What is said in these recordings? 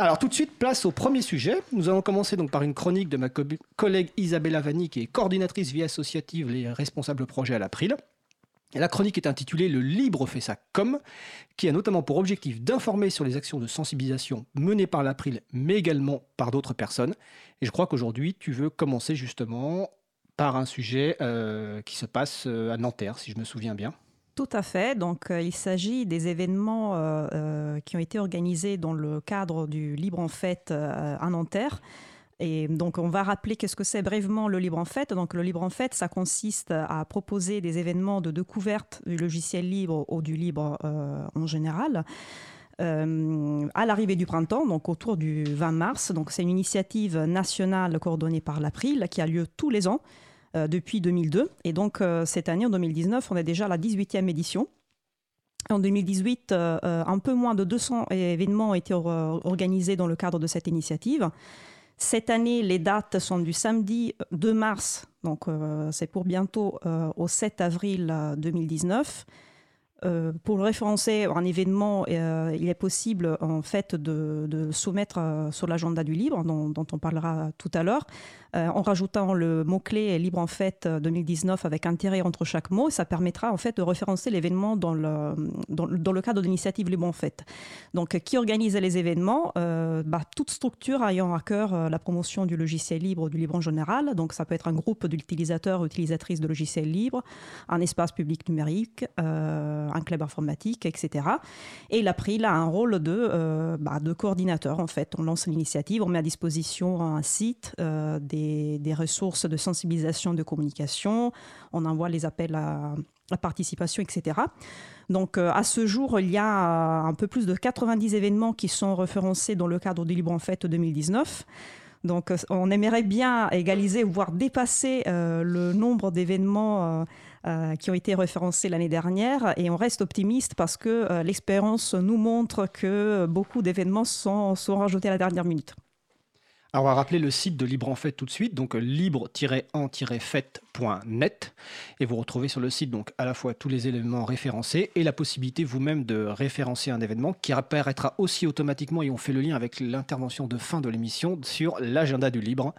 Alors tout de suite, place au premier sujet. Nous allons commencer donc par une chronique de ma collègue Isabella Vanni, qui est coordinatrice vie associative et responsable projet à l'April. La chronique est intitulée Le libre fait sa com, qui a notamment pour objectif d'informer sur les actions de sensibilisation menées par l'April, mais également par d'autres personnes. Et je crois qu'aujourd'hui, tu veux commencer justement par un sujet euh, qui se passe euh, à Nanterre, si je me souviens bien. Tout à fait. Donc, euh, il s'agit des événements qui ont été organisés dans le cadre du Libre en Fête à Nanterre. Et donc, on va rappeler qu'est-ce que c'est brièvement le Libre en Fête. Donc, le Libre en Fête, ça consiste à proposer des événements de découverte du logiciel libre ou du libre en général. à l'arrivée du printemps, donc autour du 20 mars. Donc, c'est une initiative nationale coordonnée par l'April qui a lieu tous les ans. Euh, depuis 2002. Et donc, euh, cette année, en 2019, on est déjà à la 18e édition. En 2018, euh, un peu moins de 200 événements ont été organisés dans le cadre de cette initiative. Cette année, les dates sont du samedi 2 mars, donc c'est pour bientôt, au 7 avril 2019. Euh, pour référencer un événement, euh, il est possible en fait de, soumettre euh, sur l'agenda du libre, dont, on parlera tout à l'heure, en rajoutant le mot-clé Libre en fait 2019 avec un tiret entre chaque mot. Ça permettra en fait de référencer l'événement dans le, dans, le cadre de l'initiative Libre en fait. Donc, qui organise les événements bah, Toute structure ayant à cœur la promotion du logiciel libre, du libre en général. Donc, ça peut être un groupe d'utilisateurs, utilisatrices de logiciels libres, un espace public numérique un club informatique, etc. Et l'April a un rôle de, euh, bah, de coordinateur, en fait. On lance l'initiative, on met à disposition un site, euh, des, des, ressources de sensibilisation, de communication, on envoie les appels à, la participation, etc. Donc euh, à ce jour, il y a un peu plus de 90 événements qui sont référencés dans le cadre du Libre en Fête 2019. Donc on aimerait bien égaliser, voire dépasser le nombre d'événements euh, qui ont été référencés l'année dernière. Et on reste optimiste parce que euh, l'expérience nous montre que beaucoup d'événements sont, rajoutés à la dernière minute. Alors, on va rappeler le site de Libre en Fête tout de suite, donc libre-en-fête.net. Et vous retrouvez sur le site donc à la fois tous les éléments référencés et la possibilité vous-même de référencer un événement qui apparaîtra aussi automatiquement, et on fait le lien avec l'intervention de fin de l'émission sur l'agenda du Libre.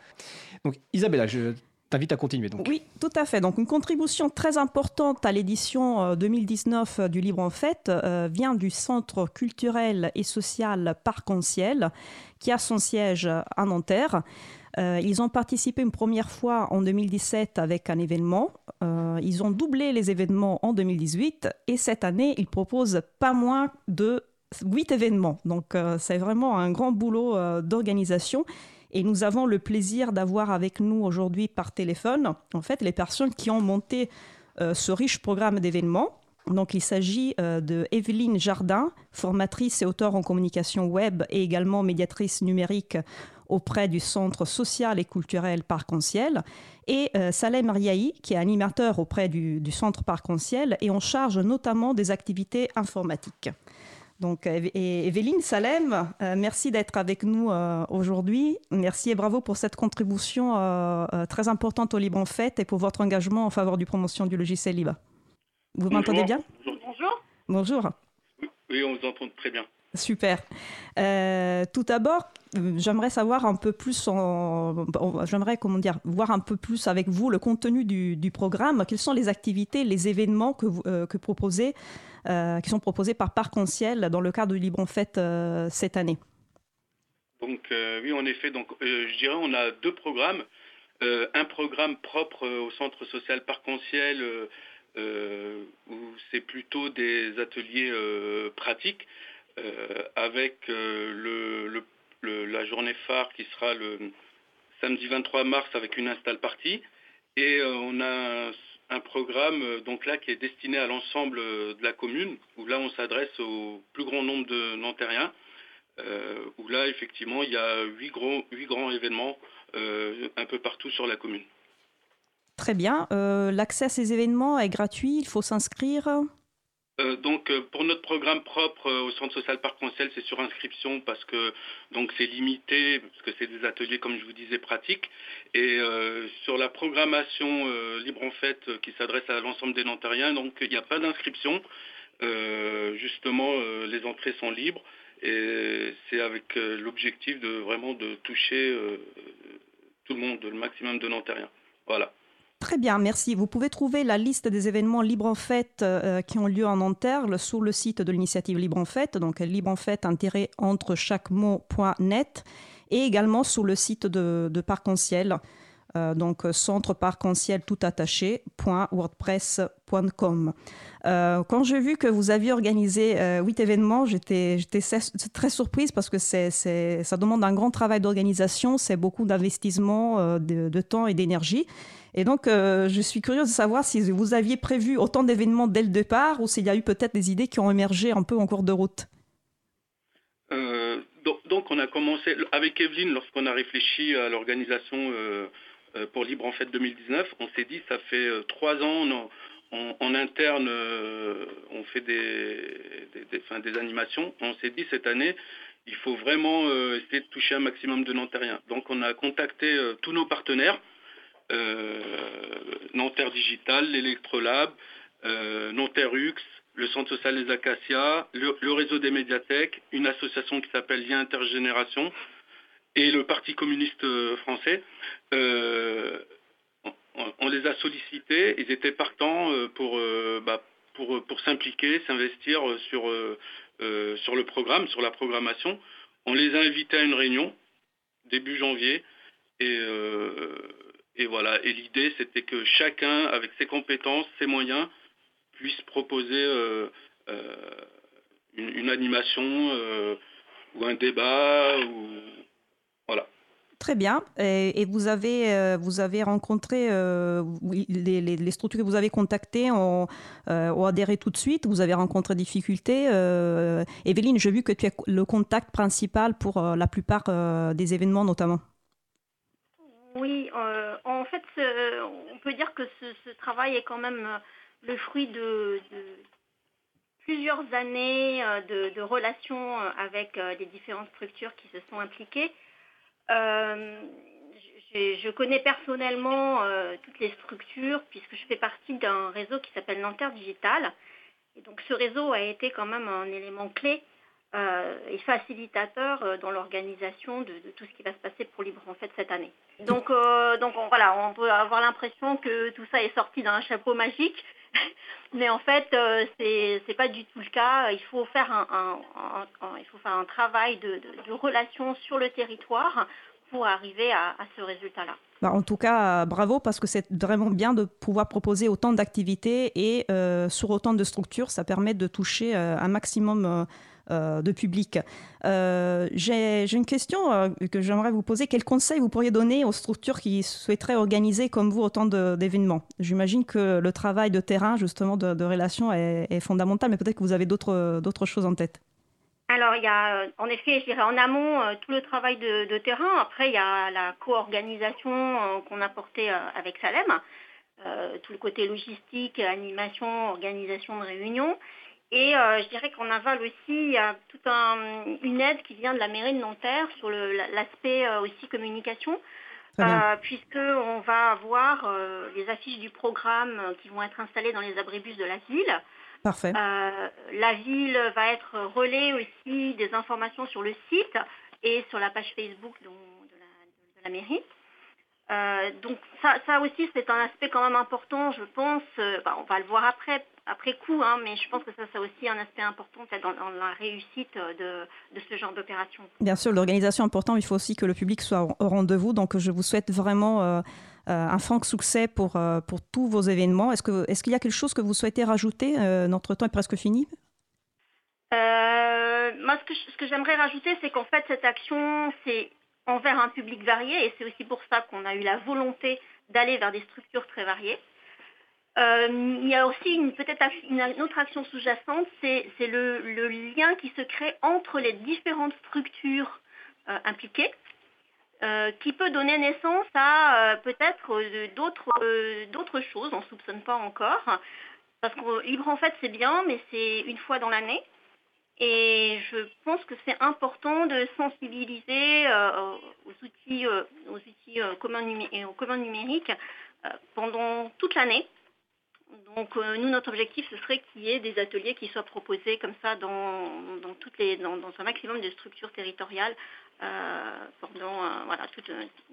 Donc, Isabella, je t'invite à continuer. Donc. Oui, tout à fait. Donc une contribution très importante à l'édition 2019 euh, du Libre en Fête euh, vient du Centre culturel et social Parc en Ciel, qui a son siège à Nanterre. Euh, ils ont participé une première fois en 2017 avec un événement. ils ont doublé les événements en 2018 et cette année, ils proposent pas moins de 8 événements. Donc c'est vraiment un grand boulot d'organisation et nous avons le plaisir d'avoir avec nous aujourd'hui par téléphone, en fait, les personnes qui ont monté euh, ce riche programme d'événements. Donc, il s'agit euh, de Evelyne Jardin, formatrice et auteure en communication web et également médiatrice numérique auprès du Centre social et culturel Parc en Ciel, et euh, Salem Riahi, qui est animateur auprès du, du Centre Parc en Ciel et en charge notamment des activités informatiques. Donc, Evelyne Salem, euh, merci d'être avec nous euh, aujourd'hui. Merci et bravo pour cette contribution euh, très importante au Libre en Fête et pour votre engagement en faveur du promotion du logiciel libre. Vous m'entendez bien? Bonjour. Bonjour. Oui, on vous entend très bien. Super. tout d'abord, j'aimerais savoir un peu plus, j'aimerais comment dire, voir un peu plus avec vous le contenu du, programme. Quelles sont les activités, les événements que proposez euh, qui sont proposés par Parc en Ciel dans le cadre du Libre en Fête euh, cette année? Donc euh, oui, en effet, donc, je dirais on a deux programmes. un programme propre au centre social Parc en Ciel où c'est plutôt des ateliers pratiques avec le, la journée phare qui sera le samedi 23 mars avec une install partie. Et on a un programme euh, donc là qui est destiné à l'ensemble euh, de la commune, où là on s'adresse au plus grand nombre de Nantériens, euh, où là effectivement il y a huit grands, huit grands événements un peu partout sur la commune. Très bien. L'accès à ces événements est gratuit, il faut s'inscrire? Euh, donc euh, pour notre programme propre euh, au centre social Parc Ciel, c'est sur inscription parce que c'est limité parce que c'est des ateliers comme je vous disais pratiques et sur la programmation libre en fait qui s'adresse à l'ensemble des Nantariens donc il n'y a pas d'inscription justement les entrées sont libres Et c'est avec l'objectif de vraiment de toucher tout le monde, le maximum de Nantériens. Voilà. Très bien, merci. Vous pouvez trouver la liste des événements Libre en Fête qui ont lieu en Nanterre sur le site de l'initiative Libre en Fête, donc libre en fête entre chaque mot.net, et également sur le site de, Parc en Ciel, euh, donc centre parc en ciel tout attaché. Euh, quand j'ai vu que vous aviez organisé euh, huit événements, j'étais très surprise parce que ça demande un grand travail d'organisation, c'est beaucoup d'investissement de, temps et d'énergie. Et donc, je suis curieuse de savoir si vous aviez prévu autant d'événements dès le départ ou s'il y a eu peut-être des idées qui ont émergé un peu en cours de route. donc, on a commencé avec Evelyne lorsqu'on a réfléchi à l'organisation euh, pour Libre en Fête 2019, on s'est dit, ça fait euh, trois ans, en interne, euh, on fait des, des, animations. On s'est dit, cette année, il faut vraiment essayer de toucher un maximum de Nantériens. Donc on a contacté tous nos partenaires, Nanterre Digital, l'Electrolab, Nanterrux, le Centre social des Acacias, le, réseau des médiathèques, une association qui s'appelle Lien Intergénération, et le Parti communiste euh, français, euh, on, les a sollicités, ils étaient partants euh, pour, bah, pour, s'impliquer, s'investir sur, sur le programme, sur la programmation. On les a invités à une réunion début janvier et, et voilà. Et l'idée, c'était que chacun, avec ses compétences, ses moyens, puisse proposer une, une, animation ou un débat ou Très bien. Et, vous, avez, euh, vous avez rencontré euh, les, structures que vous avez contactées ont, euh, ont, adhéré tout de suite. Vous avez rencontré des difficultés. Evelyne, j'ai vu que tu es le contact principal pour la plupart des événements, notamment. Oui, en fait, on peut dire que ce, travail est quand même le fruit de, plusieurs années de, de, relations avec les différentes structures qui se sont impliquées. Euh, je, connais personnellement euh, toutes les structures puisque je fais partie d'un réseau qui s'appelle Nanterre Digital. Et donc ce réseau a été quand même un élément clé euh, et facilitateur dans l'organisation de, tout ce qui va se passer pour Libre en fait cette année. Donc, donc on, voilà, on peut avoir l'impression que tout ça est sorti d'un chapeau magique, mais en fait c'est c'est pas du tout le cas. Il faut faire un, il faut faire un travail de, de, relation sur le territoire pour arriver à, ce résultat-là. Bah, en tout cas, bravo parce que c'est vraiment bien de pouvoir proposer autant d'activités et euh, sur autant de structures, ça permet de toucher euh, un maximum euh, de public. J'ai une question que j'aimerais vous poser. Quels conseils vous pourriez donner aux structures qui souhaiteraient organiser comme vous autant d'événements? J'imagine que le travail de terrain, justement, de, de relation est, fondamental, mais peut-être que vous avez d'autres choses en tête. Alors, il y a euh, en effet, je dirais en amont, euh, tout le travail de, terrain. Après, il y a la co-organisation euh, qu'on a portée avec Salem, tout le côté logistique, animation, organisation de réunions. Et je dirais qu'en aval aussi, il y a toute une aide qui vient de la mairie de Nanterre sur l'aspect aussi communication. puisqu'on va avoir les affiches du programme qui vont être installées dans les abribus de la ville. Parfait. Euh, la ville va être relais aussi des informations sur le site et sur la page Facebook de, la, mairie. Euh, donc ça, aussi c'est un aspect quand même important, je pense. Euh, bah, on va le voir après, après coup, hein, mais je pense que ça c'est aussi un aspect important dans, dans la réussite de, de ce genre d'opération. Bien sûr, l'organisation est importante, il faut aussi que le public soit au rendez-vous. Donc je vous souhaite vraiment euh, un franc succès pour, euh, pour tous vos événements. Est-ce qu'il est qu'il y a quelque chose que vous souhaitez rajouter euh, Notre temps est presque fini? moi, ce que, ce que j'aimerais rajouter, c'est qu'en fait, cette action, c'est envers un public varié, et c'est aussi pour ça qu'on a eu la volonté d'aller vers des structures très variées. il y a aussi peut-être une, autre action sous-jacente, c'est le, lien qui se crée entre les différentes structures impliquées. Euh, qui peut donner naissance à euh, peut-être euh, d'autres choses, on ne soupçonne pas encore. Parce que libre en fait c'est bien, mais c'est une fois dans l'année. Et je pense que c'est important de sensibiliser aux outils, aux outils communs, numériques pendant toute l'année. Donc nous, notre objectif, ce serait qu'il y ait des ateliers qui soient proposés comme ça dans, dans, un maximum de structures territoriales pendant voilà, toute,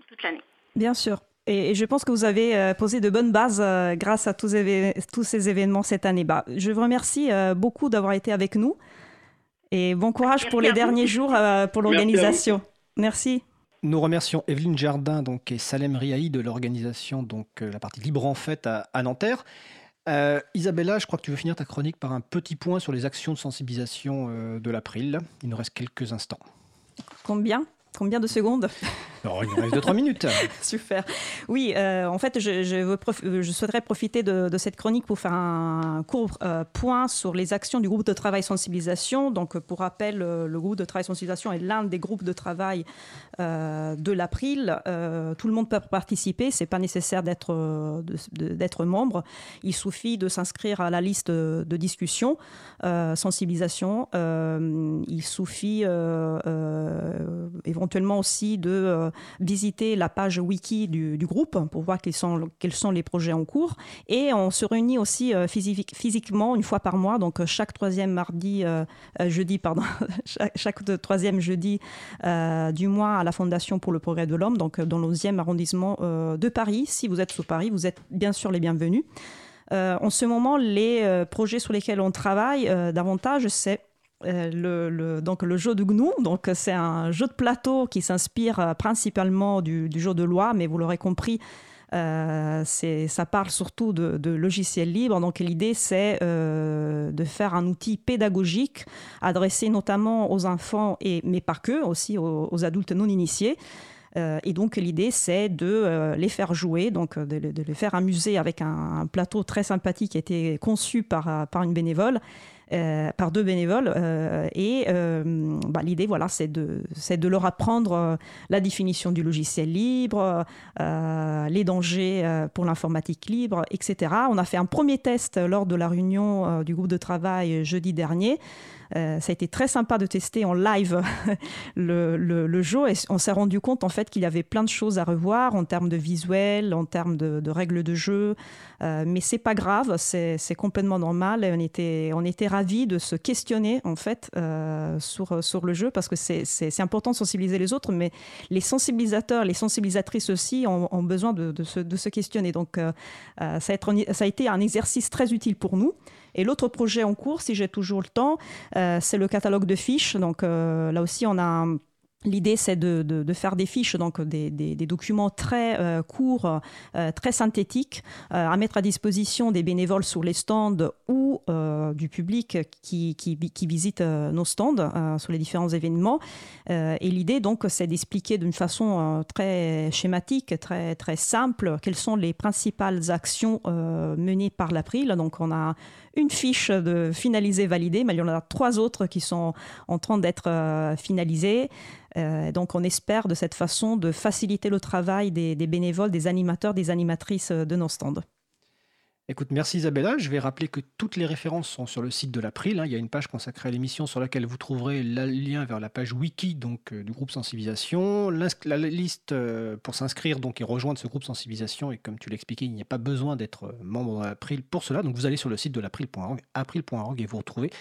toute l'année. Bien sûr. Et, je pense que vous avez euh, posé de bonnes bases euh, grâce à tous, ces événements cette année. Bah, je vous remercie euh, beaucoup d'avoir été avec nous et bon courage pour les derniers jours pour l'organisation. Merci. Nous remercions Evelyne Jardin donc, et Salem Riahi de l'organisation, donc la partie libre en fête à, à Nanterre. Isabella, je crois que tu veux finir ta chronique par un petit point sur les actions de sensibilisation de l'April. Il nous reste quelques instants. Combien? Combien de secondes? Non, il nous reste 2-3 minutes. Super. Oui, euh, en fait, je, je, souhaiterais profiter de, cette chronique pour faire un court euh, point sur les actions du groupe de travail sensibilisation. Donc, pour rappel, euh, le groupe de travail sensibilisation est l'un des groupes de travail de l'April. tout le monde peut participer. C'est pas nécessaire d'être membre. Il suffit de s'inscrire à la liste de discussion sensibilisation. il suffit éventuellement aussi de euh, visiter la page wiki du, groupe pour voir quels sont, les projets en cours. Et on se réunit aussi euh, physiquement une fois par mois, donc euh, chaque troisième mardi, jeudi, pardon, chaque, troisième jeudi du mois à la Fondation pour le progrès de l'homme, donc dans le 11e arrondissement de Paris. Si vous êtes sous Paris, vous êtes bien sûr les bienvenus. en ce moment, les projets sur lesquels on travaille davantage, c'est euh, le, donc le jeu de GNU, donc c'est un jeu de plateau qui s'inspire euh, principalement du, jeu de loi, mais vous l'aurez compris, euh, ça parle surtout de, logiciels libres. Donc l'idée c'est de faire un outil pédagogique adressé notamment aux enfants et mais pas que, aussi aux, adultes non initiés. et donc l'idée c'est de les faire jouer, donc de, les faire amuser avec un, plateau très sympathique qui a été conçu par, une bénévole par deux bénévoles. Euh, et euh, bah, l'idée, voilà, c'est de, de leur apprendre la définition du logiciel libre, les dangers pour l'informatique libre, etc. On a fait un premier test lors de la réunion du groupe de travail jeudi dernier. Euh, ça a été très sympa de tester en live le, jeu et on s'est rendu compte en fait qu'il y avait plein de choses à revoir en termes de visuel, en termes de, règles de jeu. Euh, mais c'est pas grave, c'est complètement normal. Et on était, on était ravis de se questionner en fait euh, sur, sur le jeu parce que c'est important de sensibiliser les autres, mais les sensibilisateurs, les sensibilisatrices aussi ont, besoin de, se, de, se, questionner. Donc ça a, ça a été un exercice très utile pour nous. Et l'autre projet en cours, si j'ai toujours le temps, euh, c'est le catalogue de fiches. Donc euh, là aussi, on a L'idée, c'est de, faire des fiches, donc des, documents très euh, courts, très synthétiques, à mettre à disposition des bénévoles sur les stands ou du public qui, qui, qui visite nos stands sur les différents événements. et l'idée, donc, c'est d'expliquer d'une façon très schématique, très, très simple, quelles sont les principales actions menées par l'April. Donc, on a une fiche de finalisée validée, mais il y en a trois autres qui sont en train d'être euh, finalisées. Euh, donc on espère de cette façon de faciliter le travail des, bénévoles, des animateurs, des animatrices de nos stands. Écoute, merci Isabella. Je vais rappeler que toutes les références sont sur le site de l'April. Hein. Il y a une page consacrée à l'émission sur laquelle vous trouverez le lien vers la page wiki donc, euh, du groupe sensibilisation. La liste euh, pour s'inscrire donc, et rejoindre ce groupe sensibilisation. Et comme tu l'expliquais, il n'y a pas besoin d'être euh, membre de l'April pour cela. Donc vous allez sur le site de l'April.org, april.org et vous retrouvez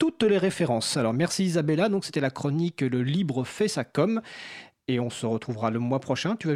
toutes les références. Alors merci Isabella. Donc c'était la chronique Le Libre fait sa com. Et on se retrouvera le mois prochain. Tu vas